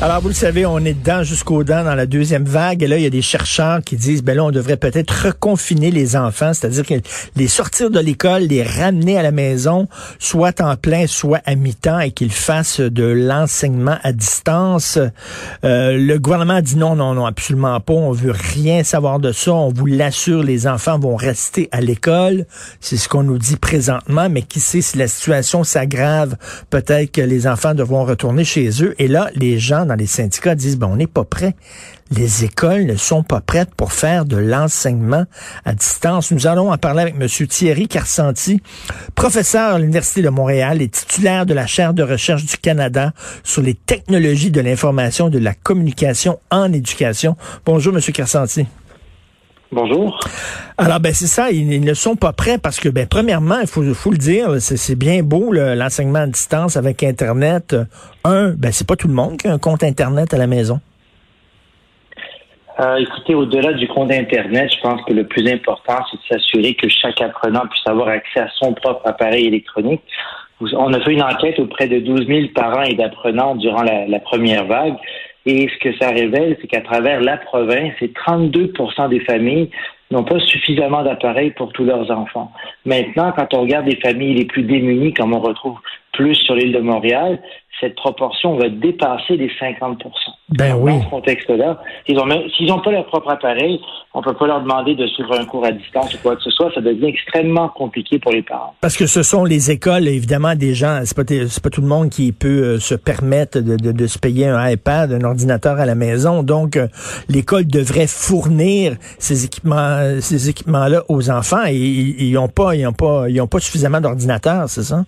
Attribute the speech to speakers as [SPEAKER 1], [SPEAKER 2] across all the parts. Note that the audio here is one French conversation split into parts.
[SPEAKER 1] Alors, vous le savez, on est dedans jusqu'aux dents dans la deuxième vague. Et là, il y a des chercheurs qui disent, ben là, on devrait peut-être reconfiner les enfants, c'est-à-dire que les sortir de l'école, les ramener à la maison, soit en plein, soit à mi-temps, et qu'ils fassent de l'enseignement à distance. Euh, le gouvernement dit non, non, non, absolument pas. On veut rien savoir de ça. On vous l'assure, les enfants vont rester à l'école. C'est ce qu'on nous dit présentement. Mais qui sait si la situation s'aggrave, peut-être que les enfants devront retourner chez eux. Et là, les gens dans les syndicats disent, ben, on n'est pas prêt. Les écoles ne sont pas prêtes pour faire de l'enseignement à distance. Nous allons en parler avec M. Thierry Carcenti, professeur à l'Université de Montréal et titulaire de la chaire de recherche du Canada sur les technologies de l'information et de la communication en éducation. Bonjour, M. Carcenti.
[SPEAKER 2] Bonjour.
[SPEAKER 1] Alors ben c'est ça, ils, ne sont pas prêts parce que ben premièrement, il faut, faut le dire, c'est bien beau l'enseignement à distance avec Internet. Un, ben c'est pas tout le monde qui a un compte Internet à la maison.
[SPEAKER 2] Euh, écoutez, au-delà du compte Internet, je pense que le plus important, c'est de s'assurer que chaque apprenant puisse avoir accès à son propre appareil électronique. On a fait une enquête auprès de 12 000 parents et d'apprenants durant la, la première vague. Et ce que ça révèle, c'est qu'à travers la province, c'est 32% des familles n'ont pas suffisamment d'appareils pour tous leurs enfants. Maintenant, quand on regarde les familles les plus démunies, comme on retrouve plus sur l'île de Montréal, cette proportion va dépasser les 50
[SPEAKER 1] Ben oui.
[SPEAKER 2] Dans ce contexte-là, s'ils n'ont pas leur propre appareil, on peut pas leur demander de suivre un cours à distance ou quoi que ce soit. Ça devient extrêmement compliqué pour les parents.
[SPEAKER 1] Parce que ce sont les écoles, évidemment, des gens, c'est pas, pas tout le monde qui peut euh, se permettre de, de, de, se payer un iPad, un ordinateur à la maison. Donc, euh, l'école devrait fournir ces équipements, ces équipements-là aux enfants et ils n'ont pas, ils ont pas, ils ont pas suffisamment d'ordinateurs, c'est ça?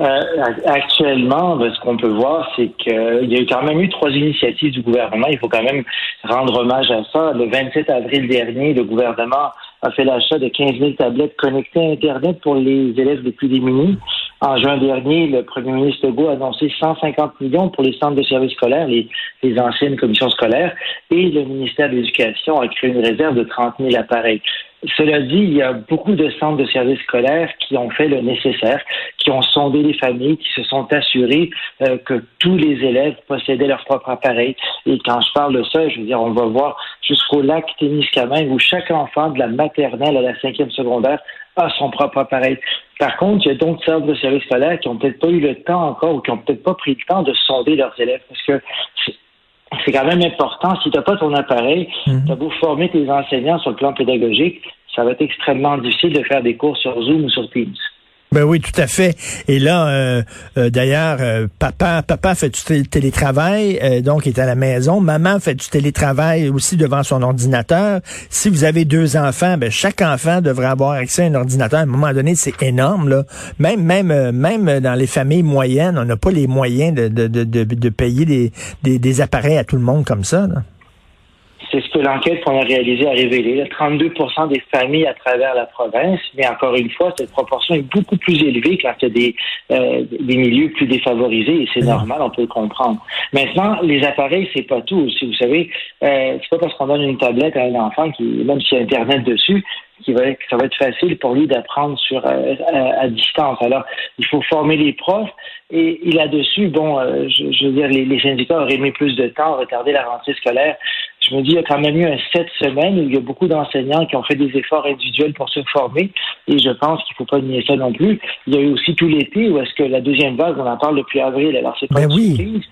[SPEAKER 2] Euh, actuellement, ben, ce qu'on peut voir, c'est qu'il y a eu quand même eu trois initiatives du gouvernement. Il faut quand même rendre hommage à ça. Le 27 avril dernier, le gouvernement a fait l'achat de 15 000 tablettes connectées à Internet pour les élèves les plus démunis. En juin dernier, le premier ministre Legault a annoncé 150 millions pour les centres de services scolaires, les, les anciennes commissions scolaires, et le ministère de l'Éducation a créé une réserve de 30 000 appareils. Cela dit, il y a beaucoup de centres de services scolaires qui ont fait le nécessaire, qui ont sondé les familles, qui se sont assurés euh, que tous les élèves possédaient leur propre appareil. Et quand je parle de ça, je veux dire, on va voir jusqu'au lac Témiscamingue où chaque enfant de la maternelle à la cinquième secondaire a son propre appareil. Par contre, il y a d'autres centres de services scolaires qui n'ont peut-être pas eu le temps encore ou qui n'ont peut-être pas pris le temps de sonder leurs élèves parce que c'est quand même important. Si tu n'as pas ton appareil, tu as beau former tes enseignants sur le plan pédagogique, ça va être extrêmement difficile de faire des cours sur Zoom ou sur Teams.
[SPEAKER 1] Ben oui, tout à fait. Et là, euh, euh, d'ailleurs, euh, papa, papa fait du télétravail, donc il est à la maison. Maman fait du télétravail aussi devant son ordinateur. Si vous avez deux enfants, ben chaque enfant devrait avoir accès à un ordinateur. À un moment donné, c'est énorme là. Même, même, même dans les familles moyennes, on n'a pas les moyens de, de, de, de payer des, des, appareils à tout le monde comme ça. Là.
[SPEAKER 2] C'est ce que l'enquête qu'on a réalisée a révélé. 32% des familles à travers la province, mais encore une fois, cette proportion est beaucoup plus élevée quand il y a des, euh, des milieux plus défavorisés, et c'est normal, on peut le comprendre. Maintenant, les appareils, c'est pas tout. Si vous savez, euh, c'est pas parce qu'on donne une tablette à un enfant qui, même s'il y a Internet dessus, qui va, que ça va être facile pour lui d'apprendre sur euh, à, distance. Alors, il faut former les profs et, là-dessus, bon, euh, je, je, veux dire, les, les, syndicats auraient mis plus de temps à retarder la rentrée scolaire je me dis, il y a quand même eu un sept semaines où il y a beaucoup d'enseignants qui ont fait des efforts individuels pour se former et je pense qu'il ne faut pas nier ça non plus. Il y a eu aussi tout l'été où est-ce que la deuxième vague, on en parle depuis avril, alors c'est pas
[SPEAKER 1] ben une
[SPEAKER 2] surprise.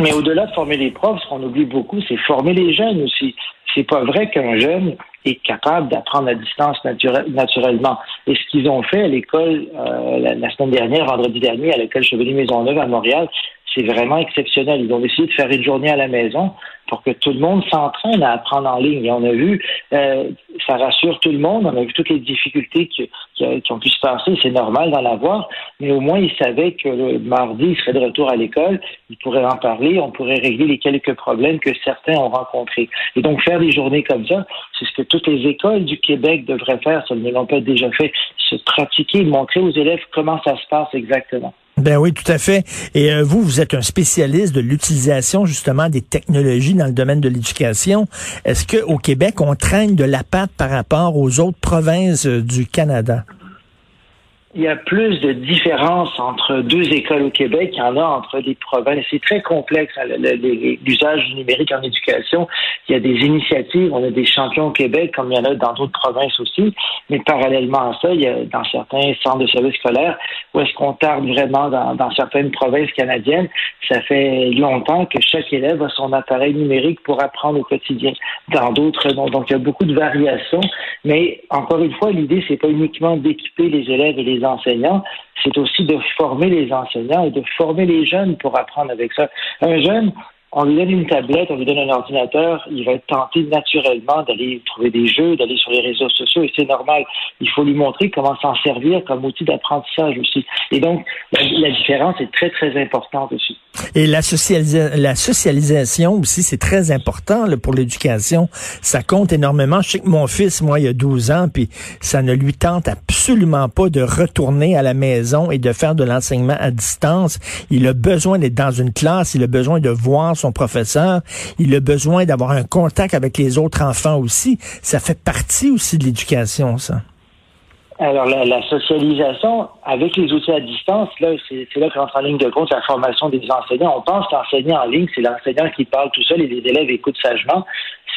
[SPEAKER 2] Mais au-delà de former les profs, ce qu'on oublie beaucoup, c'est former les jeunes aussi. C'est pas vrai qu'un jeune est capable d'apprendre à distance naturellement. Et ce qu'ils ont fait à l'école euh, la, semaine dernière, vendredi dernier, à l'école Chevalier Maisonneuve à Montréal, c'est vraiment exceptionnel. Ils ont décidé de faire une journée à la maison pour que tout le monde s'entraîne à apprendre en ligne. Et on a vu, euh, ça rassure tout le monde, on a vu toutes les difficultés qui, qui, ont pu se passer, c'est normal d'en avoir, mais au moins ils savaient que le mardi, ils seraient de retour à l'école, ils pourraient en parler, on pourrait régler les quelques problèmes que certains ont rencontrés. Et donc faire des journées comme ça, c'est ce que toutes les écoles du Québec devraient faire, si elles ne l'ont pas déjà fait, se pratiquer, montrer aux élèves comment ça se passe exactement.
[SPEAKER 1] Ben oui, tout à fait. Et euh, vous, vous êtes un spécialiste de l'utilisation justement des technologies dans le domaine de l'éducation. Est-ce qu'au Québec, on traîne de la patte par rapport aux autres provinces euh, du Canada?
[SPEAKER 2] Il y a plus de différences entre deux écoles au Québec qu'il y en a entre les provinces. C'est très complexe, hein, l'usage du numérique en éducation. Il y a des initiatives, on a des champions au Québec, comme il y en a dans d'autres provinces aussi. Mais parallèlement à ça, il y a dans certains centres de services scolaires où est-ce qu'on tarde vraiment dans, dans certaines provinces canadiennes. Ça fait longtemps que chaque élève a son appareil numérique pour apprendre au quotidien. Dans d'autres, non. Donc, il y a beaucoup de variations. Mais encore une fois, l'idée, c'est pas uniquement d'équiper les élèves et les enseignants, c'est aussi de former les enseignants et de former les jeunes pour apprendre avec ça. Un jeune, on lui donne une tablette, on lui donne un ordinateur, il va être tenté naturellement d'aller trouver des jeux, d'aller sur les réseaux sociaux, et c'est normal. Il faut lui montrer comment s'en servir comme outil d'apprentissage aussi. Et donc, la, différence est très, très importante aussi.
[SPEAKER 1] Et la, socialisation aussi, c'est très important pour l'éducation. Ça compte énormément. Je sais que mon fils, moi, il a 12 ans, puis ça ne lui tente absolument pas de retourner à la maison et de faire de l'enseignement à distance. Il a besoin d'être dans une classe, il a besoin de voir son professeur, il a besoin d'avoir un contact avec les autres enfants aussi. Ça fait partie aussi de l'éducation, ça.
[SPEAKER 2] Alors, la, socialisation avec les outils à distance, là, c'est là qu'entre en ligne de compte la formation des enseignants. On pense qu'enseigner en ligne, c'est l'enseignant qui parle tout seul et les élèves écoutent sagement.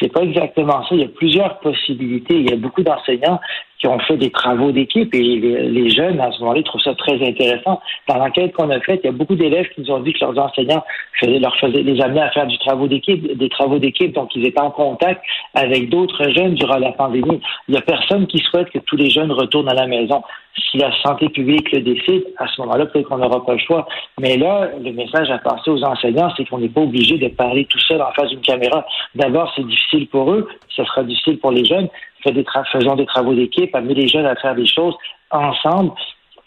[SPEAKER 2] C'est pas exactement ça. Il y a plusieurs possibilités. Il y a beaucoup d'enseignants qui ont fait des travaux d'équipe et les, jeunes, à ce moment-là, trouvent ça très intéressant. Dans l'enquête qu'on a faite, il y a beaucoup d'élèves qui nous ont dit que leurs enseignants faisaient, leur faisaient les amener à faire du travaux d'équipe, des travaux d'équipe, donc ils étaient en contact avec d'autres jeunes durant la pandémie. Il n'y a personne qui souhaite que tous les jeunes retournent à la maison. Si la santé publique le décide, à ce moment-là, peut-être qu'on n'aura pas le choix. Mais là, le message à passer aux enseignants, c'est qu'on n'est pas obligé de parler tout seul en face d'une caméra. D'abord, c'est difficile pour eux, ce sera difficile pour les jeunes, des faisons des travaux d'équipe, amener les jeunes à faire des choses ensemble.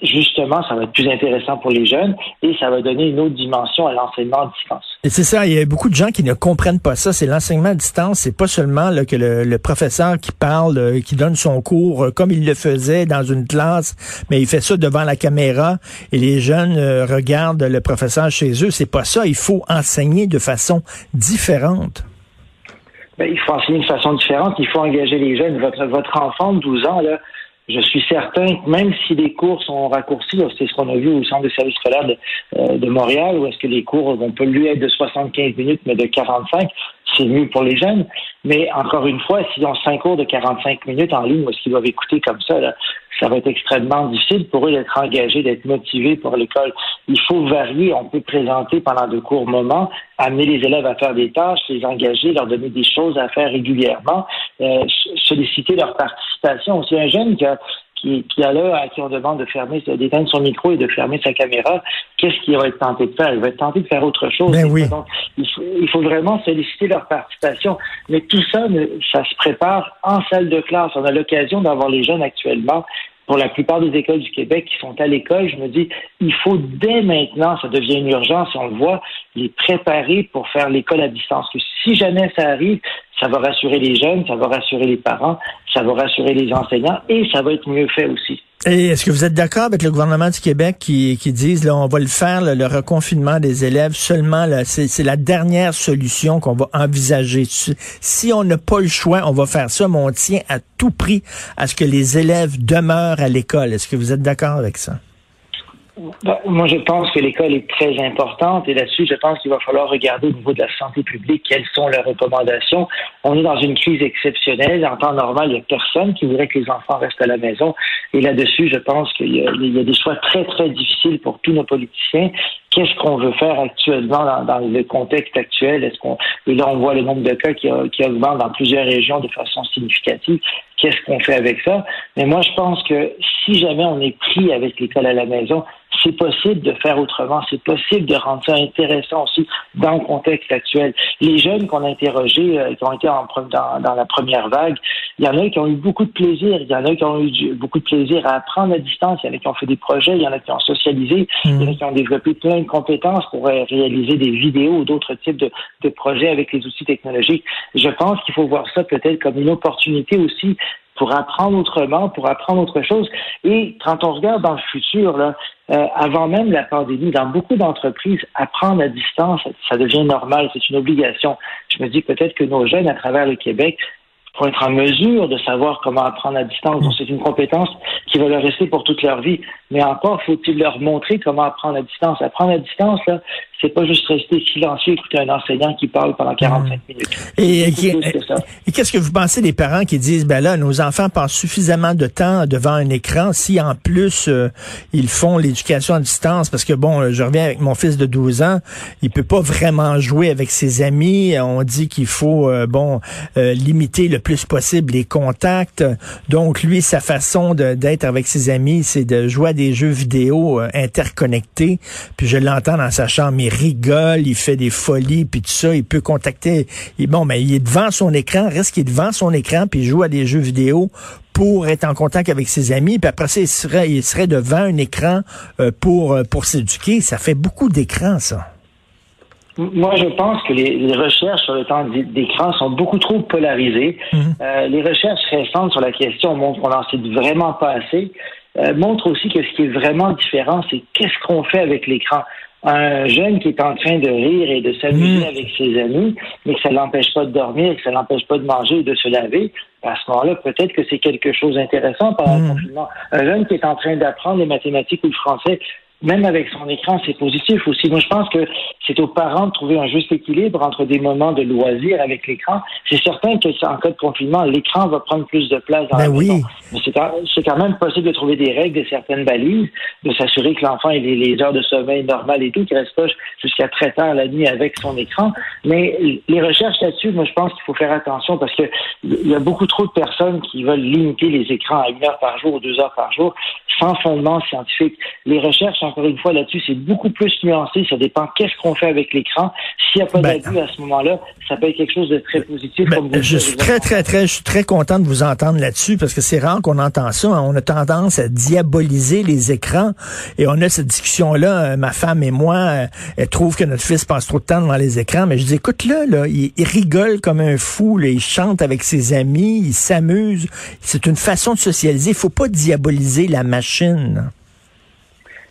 [SPEAKER 2] Justement, ça va être plus intéressant pour les jeunes et ça va donner une autre dimension à l'enseignement à distance.
[SPEAKER 1] Et c'est ça, il y a beaucoup de gens qui ne comprennent pas ça. C'est l'enseignement à distance. C'est pas seulement là, que le, professeur qui parle, euh, qui donne son cours euh, comme il le faisait dans une classe, mais il fait ça devant la caméra et les jeunes euh, regardent le professeur chez eux. C'est pas ça. Il faut enseigner de façon différente.
[SPEAKER 2] Ben, il faut enseigner de façon différente, il faut engager les jeunes. Votre, votre enfant de 12 ans, là, je suis certain que même si les cours sont raccourcis, c'est ce qu'on a vu au centre de service scolaire de, euh, de Montréal, où est-ce que les cours vont pas lui être de 75 minutes, mais de 45, c'est mieux pour les jeunes. Mais encore une fois, s'ils ont cinq cours de 45 minutes en ligne, est-ce qu'ils doivent écouter comme ça, là, ça va être extrêmement difficile pour eux d'être engagés, d'être motivés pour l'école. Il faut varier. On peut présenter pendant de courts moments, amener les élèves à faire des tâches, les engager, leur donner des choses à faire régulièrement, euh, solliciter leur participation. C'est un jeune qui a qui, qui là à qui on demande de fermer, d'éteindre son micro et de fermer sa caméra, qu'est-ce qu'il va être tenté de faire? Il va être tenté de faire autre chose.
[SPEAKER 1] Ben oui.
[SPEAKER 2] Donc, il faut, il faut, vraiment solliciter leur participation. Mais tout ça, ça se prépare en salle de classe. On a l'occasion d'avoir les jeunes actuellement pour la plupart des écoles du Québec qui sont à l'école, je me dis, il faut dès maintenant, ça devient une urgence, on le voit, les préparer pour faire l'école à distance. Que si jamais ça arrive, ça va rassurer les jeunes, ça va rassurer les parents, ça va rassurer les enseignants et ça va être mieux fait aussi.
[SPEAKER 1] Et est-ce que vous êtes d'accord avec le gouvernement du Québec qui, qui disent là, on va le faire, le reconfinement des élèves seulement, c'est la dernière solution qu'on va envisager. Si on n'a pas le choix, on va faire ça, mais on tient à tout prix à ce que les élèves demeurent à l'école. Est-ce que vous êtes d'accord avec ça?
[SPEAKER 2] Ben, moi, je pense que l'école est très importante et là-dessus, je pense qu'il va falloir regarder au niveau de la santé publique quelles sont leurs recommandations. On est dans une crise exceptionnelle. En temps normal, il n'y a personne qui voudrait que les enfants restent à la maison. Et là-dessus, je pense qu'il y, a des choix très, très difficiles pour tous nos politiciens. Qu'est-ce qu'on veut faire actuellement dans, le contexte actuel? Est-ce qu'on là on voit le nombre de cas qui, qui augmente dans plusieurs régions de façon significative. Qu'est-ce qu'on fait avec ça? Mais moi, je pense que si jamais on est pris avec l'école à la maison, c'est possible de faire autrement, c'est possible de rendre ça intéressant aussi dans le contexte actuel. Les jeunes qu'on a interrogés, euh, qui ont été en, dans, dans, la première vague, il y en a qui ont eu beaucoup de plaisir, il y en a qui ont eu beaucoup de plaisir à apprendre à distance, il y en a qui ont fait des projets, il y en a qui ont socialisé, il y en a qui ont développé plein de compétences pour euh, réaliser des vidéos ou d'autres types de, de projets avec les outils technologiques. Je pense qu'il faut voir ça peut-être comme une opportunité aussi pour apprendre autrement, pour apprendre autre chose. Et quand on regarde dans le futur, là, euh, avant même la pandémie, dans beaucoup d'entreprises, apprendre à distance, ça devient normal, c'est une obligation. Je me dis peut-être que nos jeunes à travers le Québec pour être en mesure de savoir comment apprendre à distance. Donc, c'est une compétence qui va leur rester pour toute leur vie. Mais encore, faut-il leur montrer comment apprendre à distance. Apprendre à distance, là, c'est pas juste rester silencieux, écouter un enseignant qui parle pendant 45 mmh. minutes.
[SPEAKER 1] Et, qu'est-ce que vous pensez des parents qui disent, ben là, nos enfants passent suffisamment de temps devant un écran, si en plus euh, ils font l'éducation à distance, parce que bon, euh, je reviens avec mon fils de 12 ans, il peut pas vraiment jouer avec ses amis. On dit qu'il faut, euh, bon, limiter le plus possible les contacts. Donc lui, sa façon d'être avec ses amis, c'est de jouer à des jeux vidéo interconnectés. Puis je l'entends dans sa chambre, rigole, il fait des folies, puis tout ça, il peut contacter. bon, mais il est devant son écran, reste qu'il est devant son écran, puis il joue à des jeux vidéo pour être en contact avec ses amis, puis après ça, il serait, il serait devant un écran euh, pour, euh, pour s'éduquer. Ça fait beaucoup d'écran, ça.
[SPEAKER 2] Moi, je pense que les, recherches sur le temps d'écran sont beaucoup trop polarisées. Mhm. Euh, les recherches récentes sur la question montrent qu'on n'en sait vraiment pas assez. montrent aussi que ce qui est vraiment différent, c'est qu'est-ce qu'on fait avec l'écran un jeune qui est en train de rire et de s'amuser mmh. avec ses amis, mais que ça l'empêche pas de dormir, que ça l'empêche pas de manger et de se laver, à ce moment-là, peut-être que c'est quelque chose d'intéressant pendant le mmh. confinement. Un jeune qui est en train d'apprendre les mathématiques ou le français, même avec son écran, c'est positif aussi. Moi, je pense que c'est aux parents de trouver un juste équilibre entre des moments de loisir avec l'écran. C'est certain que en cas de confinement, l'écran va prendre plus de place dans
[SPEAKER 1] ben
[SPEAKER 2] la
[SPEAKER 1] oui.
[SPEAKER 2] maison. Mais c'est quand, même possible de trouver des règles, de certaines balises, de s'assurer que l'enfant ait les, heures de sommeil normales et tout, qu'il reste pas jusqu'à très tard la nuit avec son écran. Mais les recherches là-dessus, moi, je pense qu'il faut faire attention parce que il y a beaucoup trop de personnes qui veulent limiter les écrans à une heure par jour ou deux heures par jour sans fondement scientifique. Les recherches, encore une fois, là-dessus, c'est beaucoup plus nuancé. Ça dépend qu'est-ce qu'on fait avec l'écran. S'il n'y a pas ben, d'abus à ce moment-là, ça peut être quelque chose de très positif.
[SPEAKER 1] Ben, je suis très, très, très, je suis très content de vous entendre là-dessus parce que c'est rare qu'on entend ça. Hein. On a tendance à diaboliser les écrans et on a cette discussion-là. Euh, ma femme et moi, euh, elle trouve que notre fils passe trop de temps devant les écrans, mais je dis, écoute-le, là, il, rigole comme un fou, il chante avec ses amis, il s'amuse. C'est une façon de socialiser. Il faut pas diaboliser la machine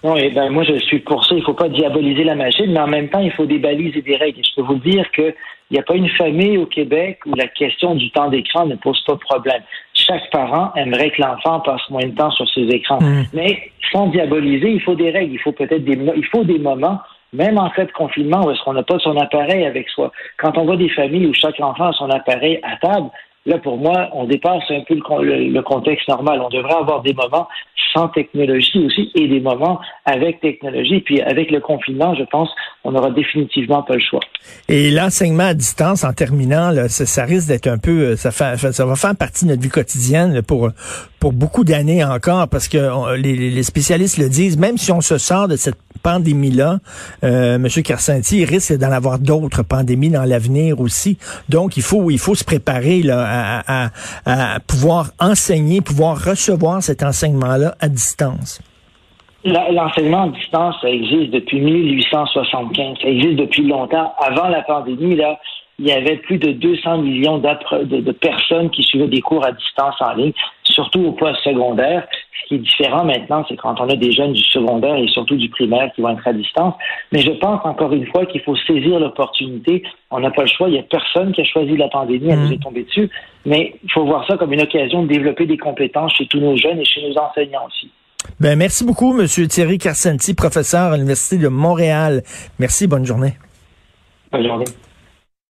[SPEAKER 2] non, et ben moi je suis pour ça. Il ne faut pas diaboliser la machine, mais en même temps, il faut des balises et des règles. je peux vous dire qu'il n'y a pas une famille au Québec où la question du temps d'écran ne pose pas de problème. Chaque parent aimerait que l'enfant passe moins de temps sur ses écrans. Mmh. Mais sans diaboliser, il faut des règles. Il faut peut-être des, il faut des moments même en fait de confinement, où est-ce qu'on n'a pas son appareil avec soi. Quand on voit des familles où chaque enfant a son appareil à table, Là, pour moi, on dépasse un peu le, contexte normal. On devrait avoir des moments sans technologie aussi et des moments avec technologie. Puis avec le confinement, je pense on n'aura définitivement pas le choix.
[SPEAKER 1] Et l'enseignement à distance, en terminant, ça, risque d'être un peu, ça, fait, ça va faire partie de notre vie quotidienne pour pour beaucoup d'années encore, parce que les, spécialistes le disent. Même si on se sort de cette pandémie-là, euh, M. Carcenti risque d'en avoir d'autres pandémies dans l'avenir aussi. Donc, il faut il faut se préparer là, à, pouvoir enseigner, pouvoir recevoir cet enseignement-là à distance?
[SPEAKER 2] L'enseignement à distance, ça existe depuis 1875. Ça existe depuis longtemps. Avant la pandémie, là, il y avait plus de 200 millions de, personnes qui suivaient des cours à distance en ligne, surtout au poste secondaire. Ce qui est différent maintenant, c'est quand on a des jeunes du secondaire et surtout du primaire qui vont être à distance. Mais je pense encore une fois qu'il faut saisir l'opportunité. On n'a pas le choix. Il n'y a personne qui a choisi la pandémie. Elle nous est tombée dessus. Mais il faut voir ça comme une occasion de développer des compétences chez tous nos jeunes et chez nos enseignants aussi.
[SPEAKER 1] Ben, merci beaucoup, Monsieur Thierry Carcenti, professeur à l'Université de Montréal. Merci, bonne journée.
[SPEAKER 2] Bonne journée.